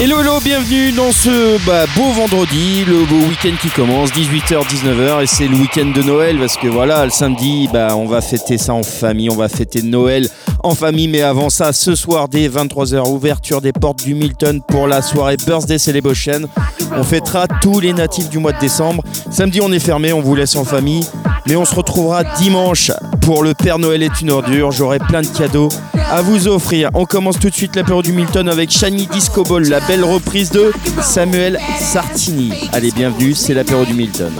Hello hello, bienvenue dans ce bah, beau vendredi, le beau week-end qui commence, 18h, 19h, et c'est le week-end de Noël parce que voilà, le samedi, bah, on va fêter ça en famille, on va fêter Noël en famille, mais avant ça, ce soir dès 23h, ouverture des portes du Milton pour la soirée Birthday Celebration. On fêtera tous les natifs du mois de décembre. Samedi, on est fermé, on vous laisse en famille, mais on se retrouvera dimanche pour le Père Noël est une ordure. J'aurai plein de cadeaux à vous offrir. On commence tout de suite l'apéro du Milton avec Shiny Disco Ball, la belle reprise de Samuel Sartini. Allez, bienvenue, c'est l'apéro du Milton.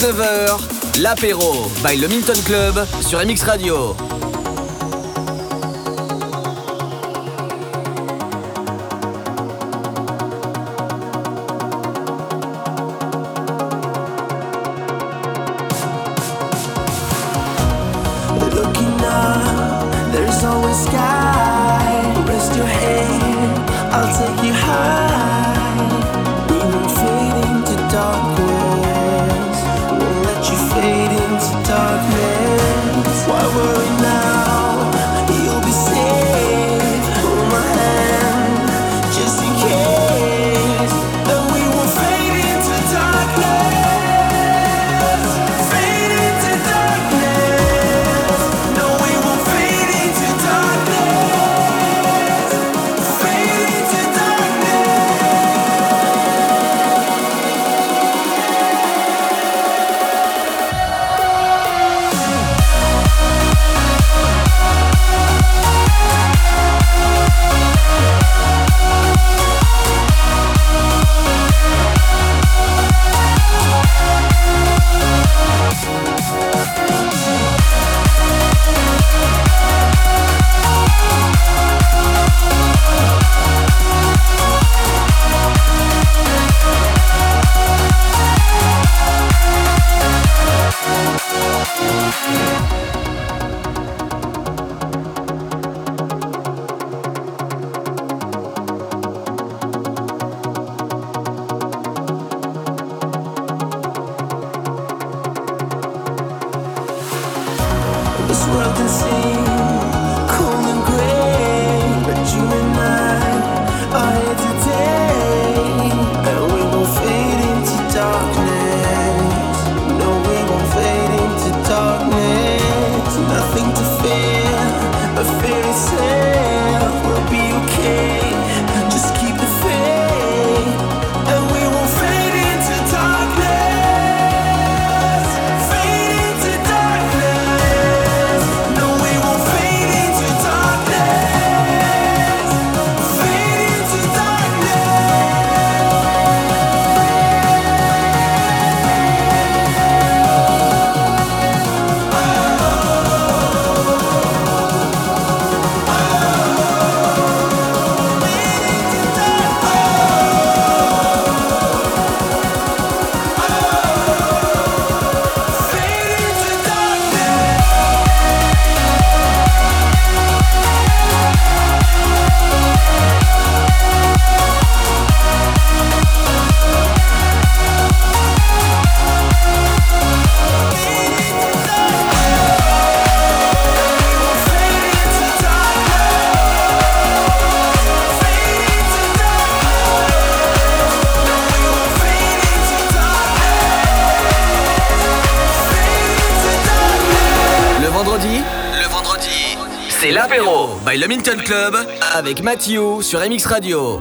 19h, l'apéro by le Milton Club sur MX Radio. By Le Minton Club avec Mathieu sur MX Radio.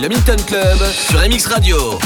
Le Minton Club sur MX Radio.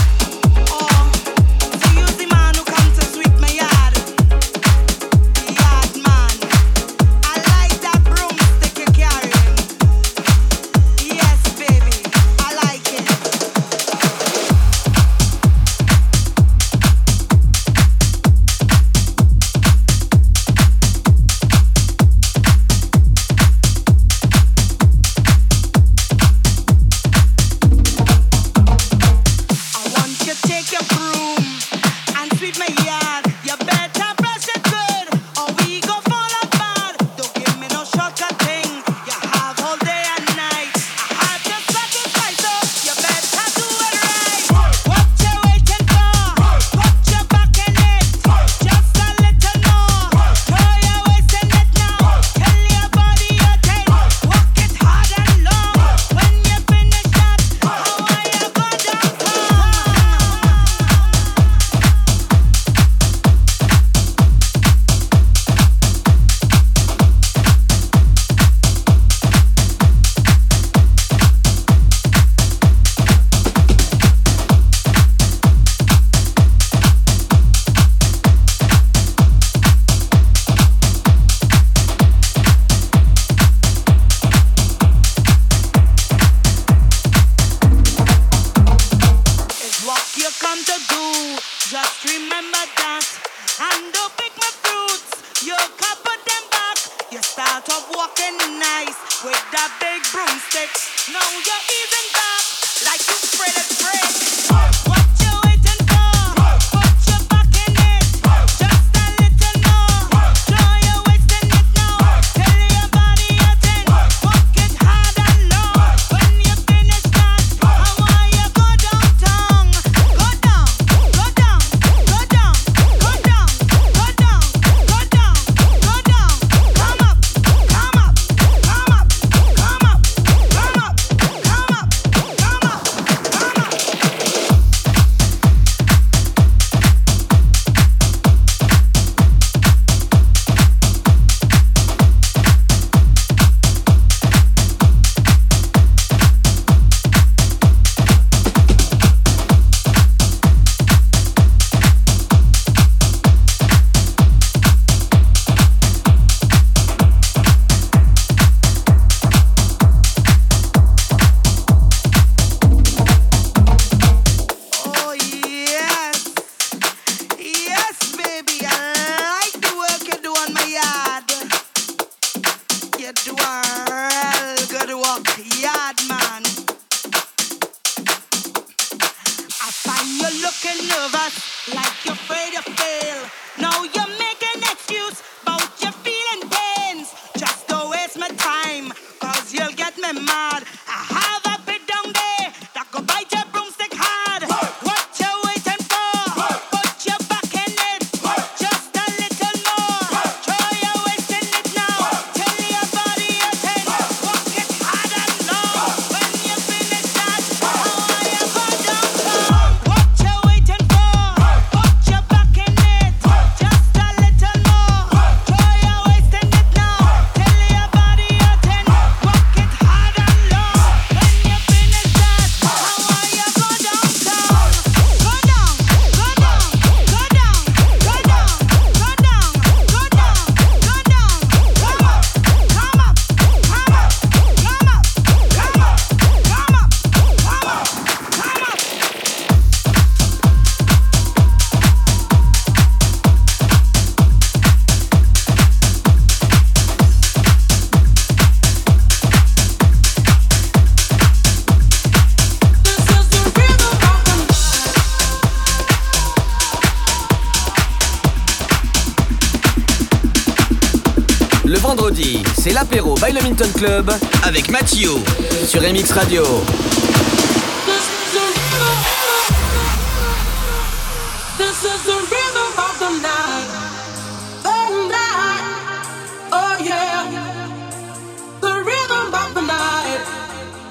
MX Radio.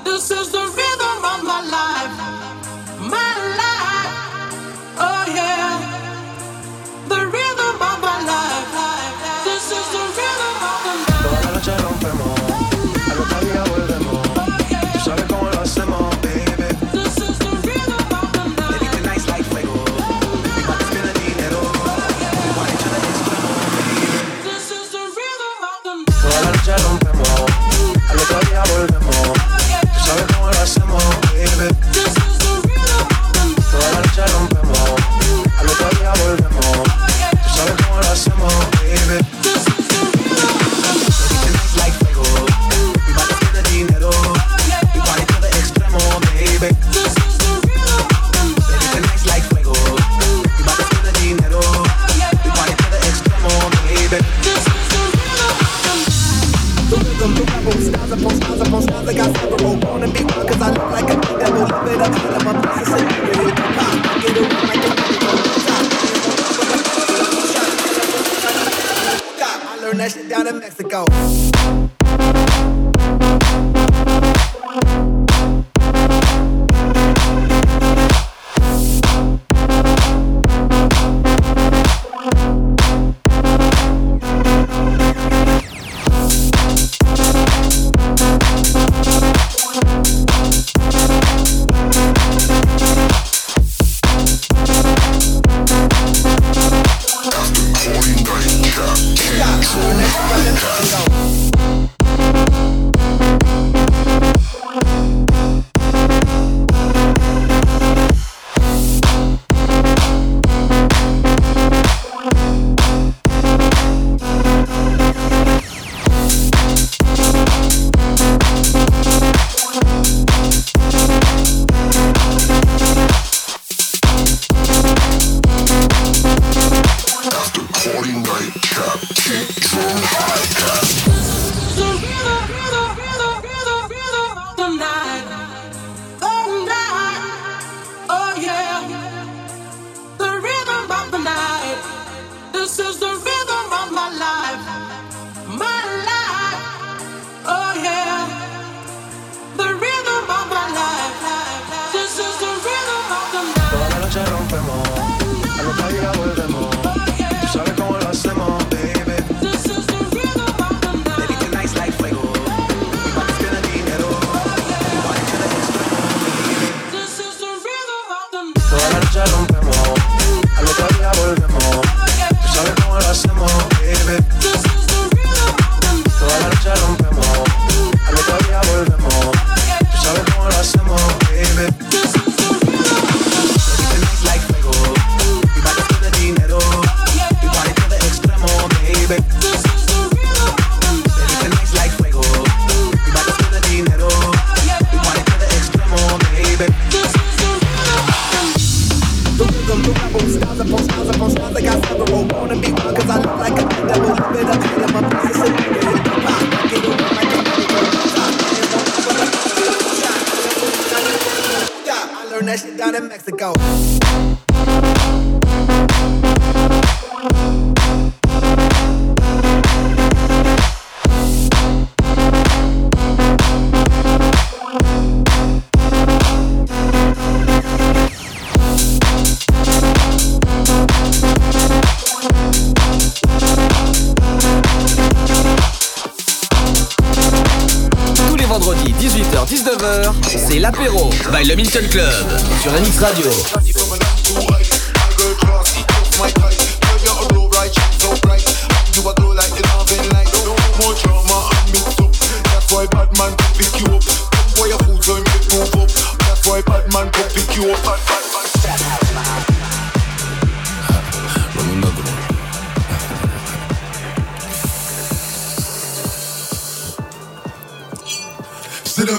This is the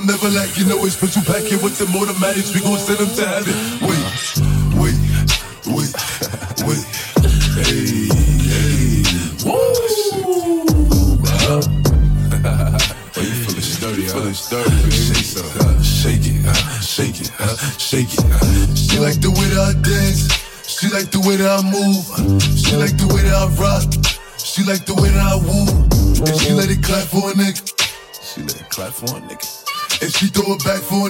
Never like, you know, it's you back in with them automatics. We gon' send them to heaven. Wait, wait, wait, wait. Hey, hey. Woo! oh, you feeling sturdy, you feeling sturdy, Shake it, uh, shake it, uh, shake it, uh, shake it. Uh. She like the way that I dance. She like the way that I move. She like the way that I rock. She like the way that I woo. And she let it clap for a nigga. She let it clap for a nigga. She throw it back for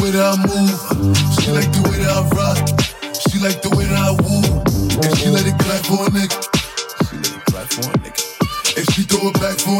way that I move. She like the way that I rock. She like the way that I woo. And she let it clap for a nigga. She let it clap for a nigga. And she throw it back for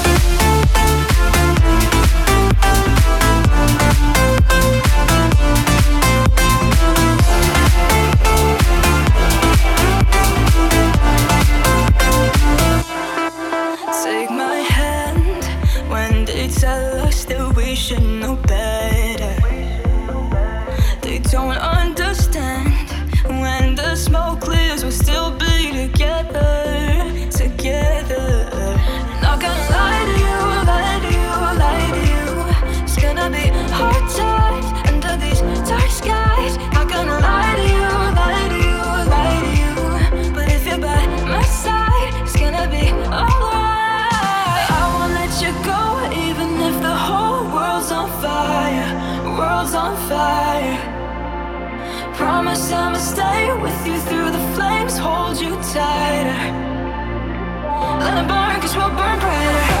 on fire. Promise I'ma stay with you through the flames, hold you tighter. Let it burn, cause we'll burn brighter.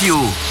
Radio.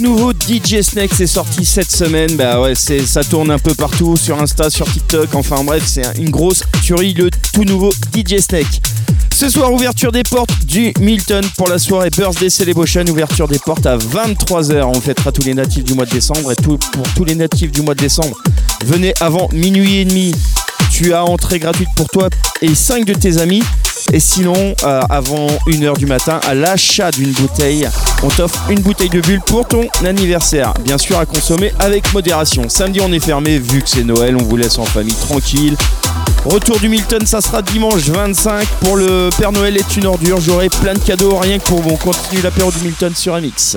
Nouveau DJ Snake c'est sorti cette semaine. Bah ouais, ça tourne un peu partout sur Insta, sur TikTok. Enfin bref, c'est une grosse tuerie le tout nouveau DJ Snake. Ce soir, ouverture des portes du Milton pour la soirée Birthday Celebration. Ouverture des portes à 23h. On fêtera tous les natifs du mois de décembre. Et pour tous les natifs du mois de décembre, venez avant minuit et demi. Tu as entrée gratuite pour toi et 5 de tes amis. Et sinon, euh, avant 1h du matin, à l'achat d'une bouteille, on t'offre une bouteille de bulle pour ton anniversaire. Bien sûr, à consommer avec modération. Samedi, on est fermé vu que c'est Noël. On vous laisse en famille tranquille. Retour du Milton, ça sera dimanche 25. Pour le Père Noël est une ordure. J'aurai plein de cadeaux rien que pour. On continue l'apéro du Milton sur MX.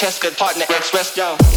Don't you worry, don't you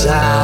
usar.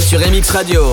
Sur MX Radio.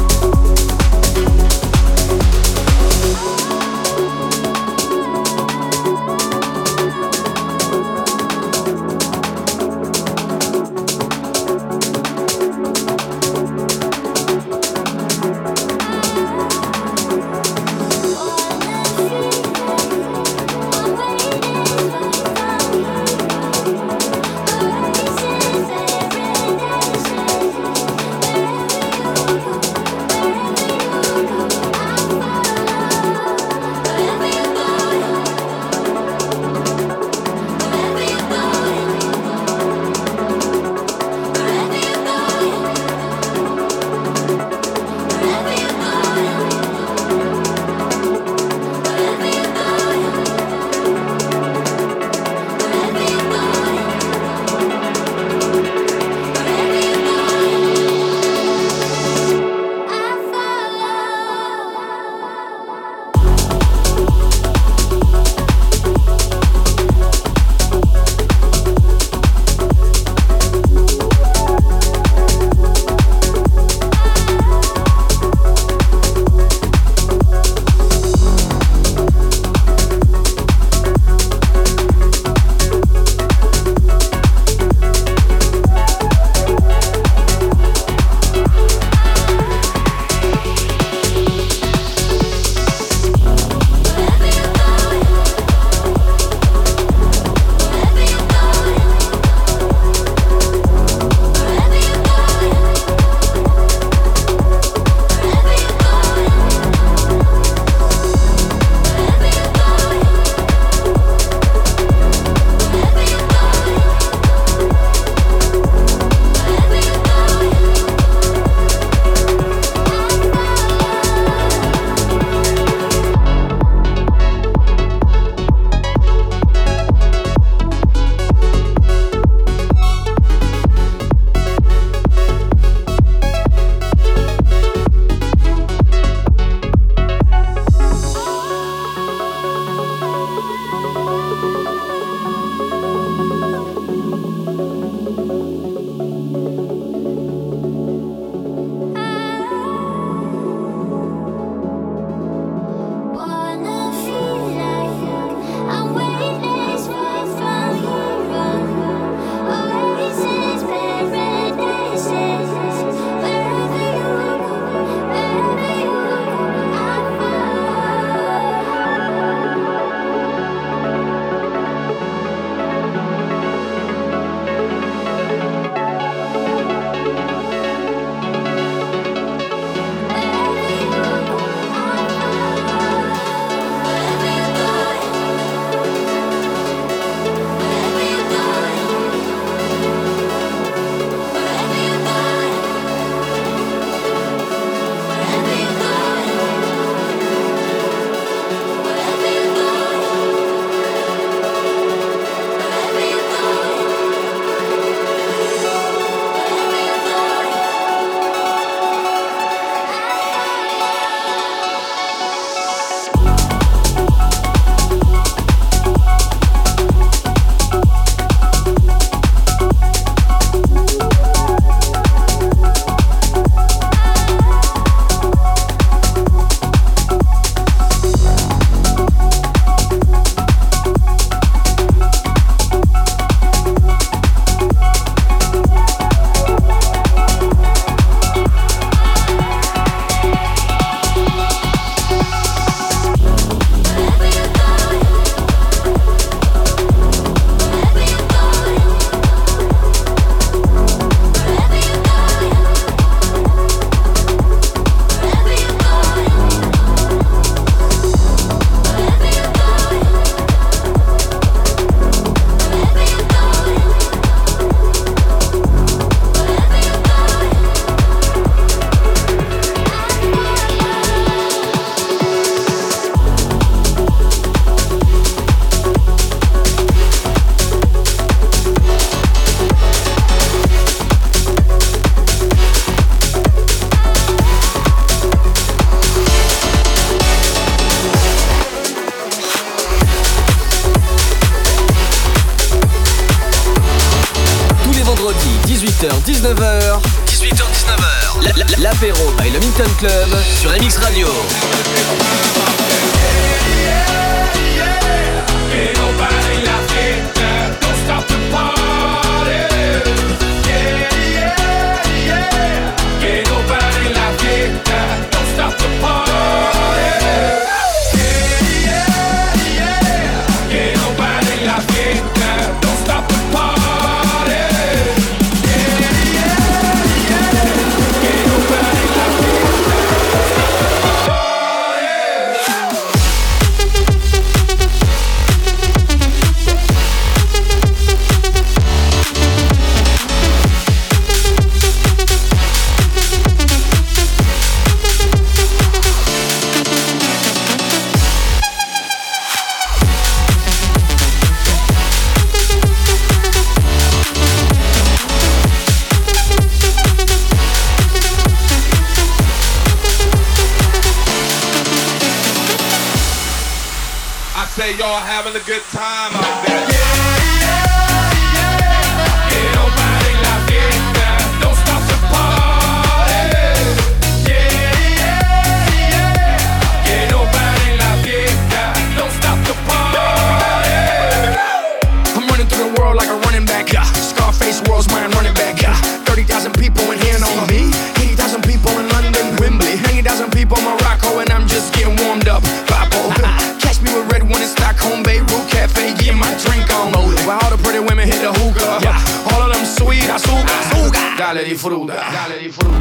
disfruta. Dale, disfruta.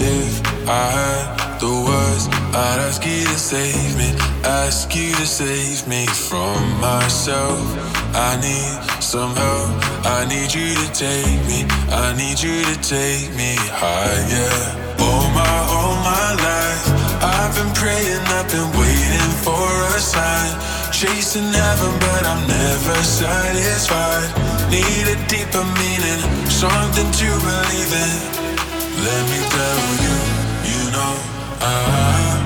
If I had the words, I'd ask you to save me. Ask you to save me from myself. I need some help. I need you to take me. I need you to take me higher. All my, all my life, I've been praying, I've been waiting for a sign. Chasing heaven, but I'm never satisfied. Need a deeper meaning, something to believe in. Let me tell you, you know I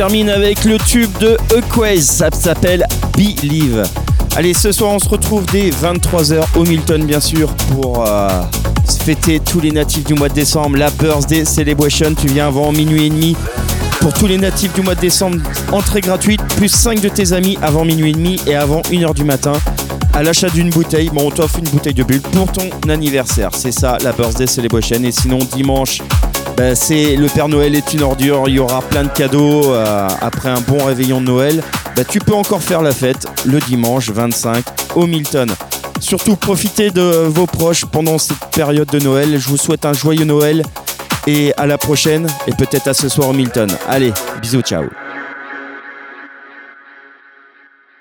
termine avec le tube de Equaze, ça s'appelle Believe. Allez, ce soir on se retrouve dès 23h au Milton bien sûr pour euh, fêter tous les natifs du mois de décembre, la Birthday Celebration, tu viens avant minuit et demi. Pour tous les natifs du mois de décembre, entrée gratuite, plus 5 de tes amis avant minuit et demi et avant 1h du matin. À l'achat d'une bouteille, bon, on t'offre une bouteille de bulle pour ton anniversaire. C'est ça, la Birthday Celebration. Et sinon, dimanche, ben, le Père Noël est une ordure. Il y aura plein de cadeaux euh, après un bon réveillon de Noël. Ben, tu peux encore faire la fête le dimanche 25 au Milton. Surtout profitez de vos proches pendant cette période de Noël. Je vous souhaite un joyeux Noël et à la prochaine et peut-être à ce soir au Milton. Allez, bisous, ciao.